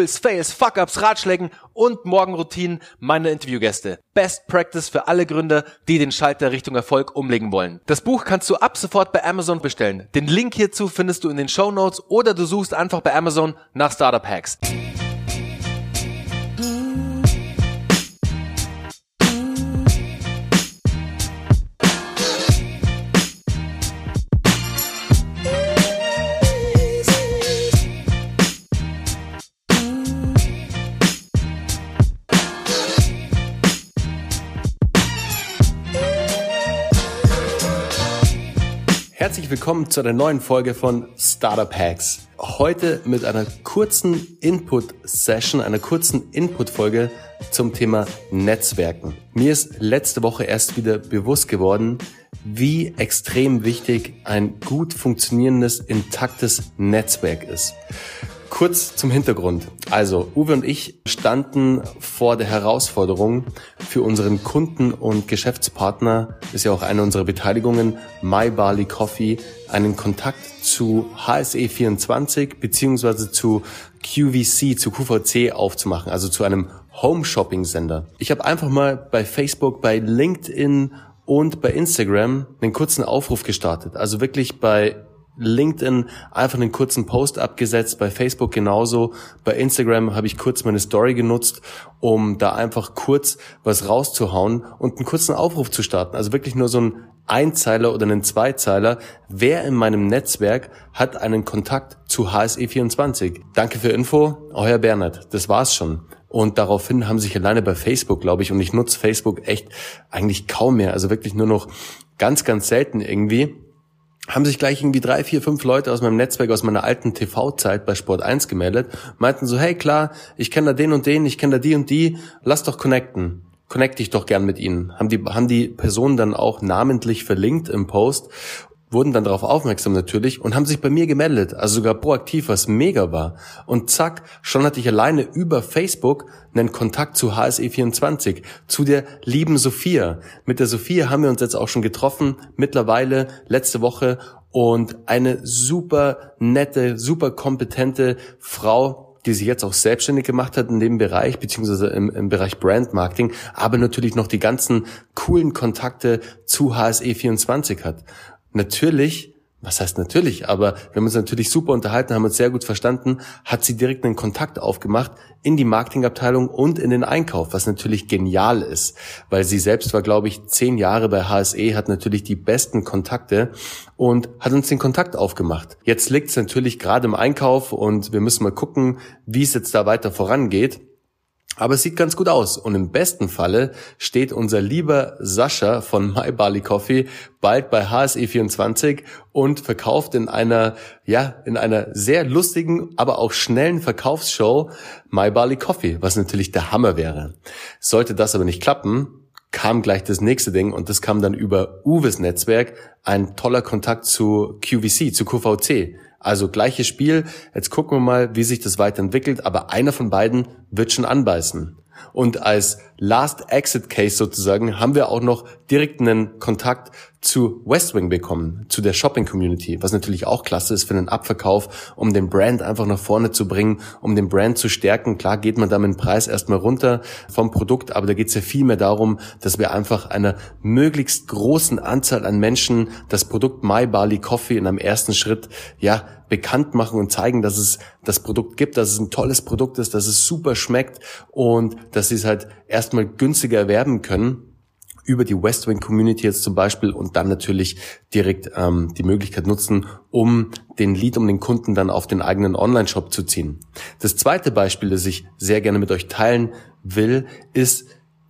Fails, Fuck-Ups, Ratschlägen und Morgenroutinen meiner Interviewgäste. Best Practice für alle Gründer, die den Schalter Richtung Erfolg umlegen wollen. Das Buch kannst du ab sofort bei Amazon bestellen. Den Link hierzu findest du in den Show Notes oder du suchst einfach bei Amazon nach Startup Hacks. Herzlich willkommen zu einer neuen Folge von Startup Hacks. Heute mit einer kurzen Input-Session, einer kurzen Input-Folge zum Thema Netzwerken. Mir ist letzte Woche erst wieder bewusst geworden, wie extrem wichtig ein gut funktionierendes, intaktes Netzwerk ist. Kurz zum Hintergrund. Also, Uwe und ich standen vor der Herausforderung für unseren Kunden und Geschäftspartner, ist ja auch eine unserer Beteiligungen, My Barley Coffee, einen Kontakt zu HSE24 beziehungsweise zu QVC, zu QVC aufzumachen, also zu einem Home-Shopping-Sender. Ich habe einfach mal bei Facebook, bei LinkedIn und bei Instagram einen kurzen Aufruf gestartet. Also wirklich bei LinkedIn einfach einen kurzen Post abgesetzt, bei Facebook genauso, bei Instagram habe ich kurz meine Story genutzt, um da einfach kurz was rauszuhauen und einen kurzen Aufruf zu starten. Also wirklich nur so ein Einzeiler oder einen Zweizeiler. Wer in meinem Netzwerk hat einen Kontakt zu HSE24? Danke für Info, euer Bernhard. Das war's schon. Und daraufhin haben sich alleine bei Facebook, glaube ich, und ich nutze Facebook echt eigentlich kaum mehr, also wirklich nur noch ganz, ganz selten irgendwie haben sich gleich irgendwie drei, vier, fünf Leute aus meinem Netzwerk, aus meiner alten TV-Zeit bei Sport 1 gemeldet, meinten so, hey klar, ich kenne da den und den, ich kenne da die und die, lass doch connecten. Connect dich doch gern mit ihnen. Haben die, haben die Personen dann auch namentlich verlinkt im Post wurden dann darauf aufmerksam natürlich und haben sich bei mir gemeldet, also sogar proaktiv, was mega war. Und zack, schon hatte ich alleine über Facebook einen Kontakt zu HSE24, zu der lieben Sophia. Mit der Sophia haben wir uns jetzt auch schon getroffen, mittlerweile letzte Woche und eine super nette, super kompetente Frau, die sich jetzt auch selbstständig gemacht hat in dem Bereich, beziehungsweise im, im Bereich Brandmarketing, aber natürlich noch die ganzen coolen Kontakte zu HSE24 hat natürlich, was heißt natürlich, aber wir haben uns natürlich super unterhalten, haben uns sehr gut verstanden, hat sie direkt einen Kontakt aufgemacht in die Marketingabteilung und in den Einkauf, was natürlich genial ist, weil sie selbst war, glaube ich, zehn Jahre bei HSE, hat natürlich die besten Kontakte und hat uns den Kontakt aufgemacht. Jetzt liegt es natürlich gerade im Einkauf und wir müssen mal gucken, wie es jetzt da weiter vorangeht. Aber es sieht ganz gut aus. Und im besten Falle steht unser lieber Sascha von My Barley Coffee bald bei HSE24 und verkauft in einer, ja, in einer sehr lustigen, aber auch schnellen Verkaufsshow My Barley Coffee, was natürlich der Hammer wäre. Sollte das aber nicht klappen, kam gleich das nächste Ding und das kam dann über Uwes Netzwerk, ein toller Kontakt zu QVC, zu QVC. Also gleiches Spiel. Jetzt gucken wir mal, wie sich das weiterentwickelt. Aber einer von beiden wird schon anbeißen. Und als Last Exit Case sozusagen haben wir auch noch direkt einen Kontakt zu Westwing bekommen, zu der Shopping Community, was natürlich auch klasse ist für den Abverkauf, um den Brand einfach nach vorne zu bringen, um den Brand zu stärken. Klar geht man da mit dem Preis erstmal runter vom Produkt, aber da geht es ja viel mehr darum, dass wir einfach einer möglichst großen Anzahl an Menschen das Produkt My Barley Coffee in einem ersten Schritt ja bekannt machen und zeigen, dass es das Produkt gibt, dass es ein tolles Produkt ist, dass es super schmeckt und dass sie es halt erstmal günstiger erwerben können über die Westwing Community jetzt zum Beispiel und dann natürlich direkt ähm, die Möglichkeit nutzen, um den Lead, um den Kunden dann auf den eigenen Online-Shop zu ziehen. Das zweite Beispiel, das ich sehr gerne mit euch teilen will, ist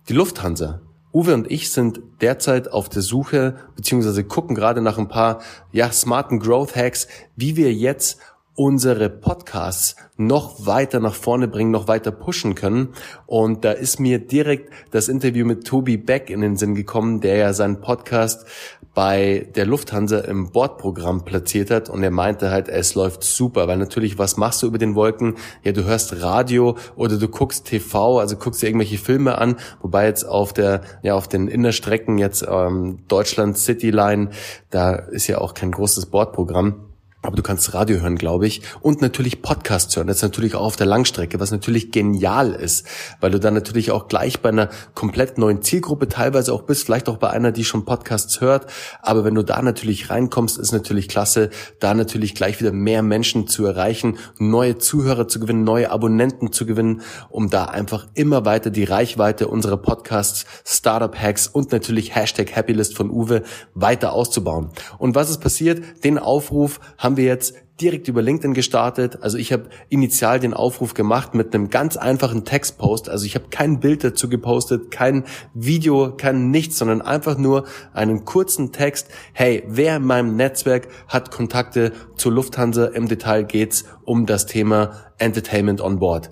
die Lufthansa. Uwe und ich sind derzeit auf der Suche, beziehungsweise gucken gerade nach ein paar, ja, smarten Growth Hacks, wie wir jetzt unsere Podcasts noch weiter nach vorne bringen, noch weiter pushen können. Und da ist mir direkt das Interview mit Tobi Beck in den Sinn gekommen, der ja seinen Podcast bei der Lufthansa im Bordprogramm platziert hat und er meinte halt, es läuft super, weil natürlich, was machst du über den Wolken? Ja, du hörst Radio oder du guckst TV, also guckst dir irgendwelche Filme an, wobei jetzt auf der, ja, auf den Innerstrecken jetzt ähm, Deutschland City Line, da ist ja auch kein großes Bordprogramm aber du kannst Radio hören, glaube ich, und natürlich Podcasts hören. Das ist natürlich auch auf der Langstrecke, was natürlich genial ist, weil du dann natürlich auch gleich bei einer komplett neuen Zielgruppe teilweise auch bist, vielleicht auch bei einer, die schon Podcasts hört. Aber wenn du da natürlich reinkommst, ist natürlich klasse, da natürlich gleich wieder mehr Menschen zu erreichen, neue Zuhörer zu gewinnen, neue Abonnenten zu gewinnen, um da einfach immer weiter die Reichweite unserer Podcasts, Startup Hacks und natürlich Hashtag Happylist von Uwe weiter auszubauen. Und was ist passiert? Den Aufruf haben haben wir jetzt direkt über LinkedIn gestartet. Also ich habe initial den Aufruf gemacht mit einem ganz einfachen Textpost. Also ich habe kein Bild dazu gepostet, kein Video, kein nichts, sondern einfach nur einen kurzen Text. Hey, wer in meinem Netzwerk hat Kontakte zur Lufthansa? Im Detail geht's um das Thema Entertainment on Board.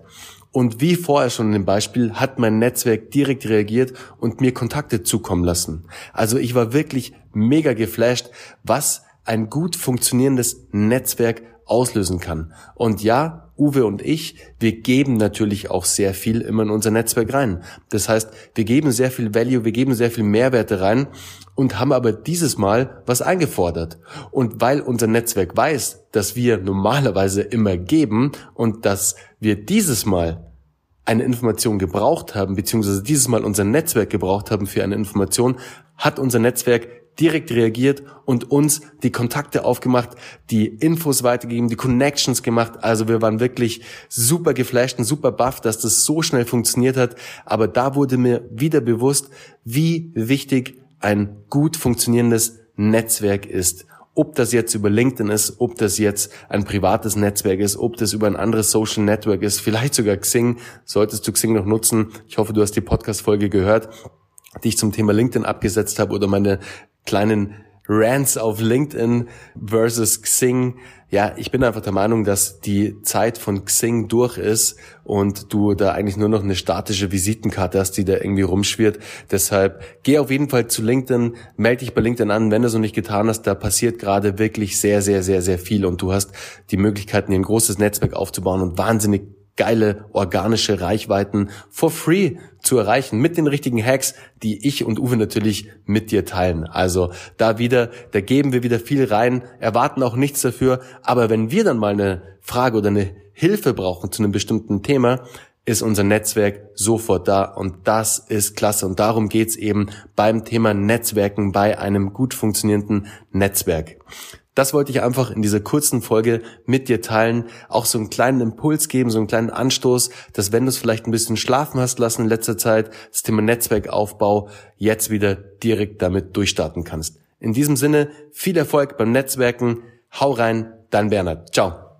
Und wie vorher schon in Beispiel hat mein Netzwerk direkt reagiert und mir Kontakte zukommen lassen. Also ich war wirklich mega geflasht, was ein gut funktionierendes Netzwerk auslösen kann. Und ja, Uwe und ich, wir geben natürlich auch sehr viel immer in unser Netzwerk rein. Das heißt, wir geben sehr viel Value, wir geben sehr viel Mehrwerte rein und haben aber dieses Mal was eingefordert. Und weil unser Netzwerk weiß, dass wir normalerweise immer geben und dass wir dieses Mal eine Information gebraucht haben, beziehungsweise dieses Mal unser Netzwerk gebraucht haben für eine Information, hat unser Netzwerk direkt reagiert und uns die Kontakte aufgemacht, die Infos weitergegeben, die Connections gemacht. Also wir waren wirklich super geflasht und super buff, dass das so schnell funktioniert hat. Aber da wurde mir wieder bewusst, wie wichtig ein gut funktionierendes Netzwerk ist. Ob das jetzt über LinkedIn ist, ob das jetzt ein privates Netzwerk ist, ob das über ein anderes Social Network ist, vielleicht sogar Xing, solltest du Xing noch nutzen. Ich hoffe, du hast die Podcast-Folge gehört die ich zum Thema LinkedIn abgesetzt habe oder meine kleinen Rants auf LinkedIn versus Xing. Ja, ich bin einfach der Meinung, dass die Zeit von Xing durch ist und du da eigentlich nur noch eine statische Visitenkarte hast, die da irgendwie rumschwirrt. Deshalb geh auf jeden Fall zu LinkedIn, melde dich bei LinkedIn an, wenn du es noch nicht getan hast. Da passiert gerade wirklich sehr, sehr, sehr, sehr viel und du hast die Möglichkeiten, ein großes Netzwerk aufzubauen und wahnsinnig geile organische Reichweiten for free zu erreichen mit den richtigen Hacks, die ich und Uwe natürlich mit dir teilen. Also da wieder, da geben wir wieder viel rein, erwarten auch nichts dafür, aber wenn wir dann mal eine Frage oder eine Hilfe brauchen zu einem bestimmten Thema, ist unser Netzwerk sofort da und das ist klasse und darum geht's eben beim Thema Netzwerken bei einem gut funktionierenden Netzwerk. Das wollte ich einfach in dieser kurzen Folge mit dir teilen, auch so einen kleinen Impuls geben, so einen kleinen Anstoß, dass wenn du es vielleicht ein bisschen schlafen hast lassen in letzter Zeit, das Thema Netzwerkaufbau jetzt wieder direkt damit durchstarten kannst. In diesem Sinne, viel Erfolg beim Netzwerken. Hau rein, dein Bernhard. Ciao.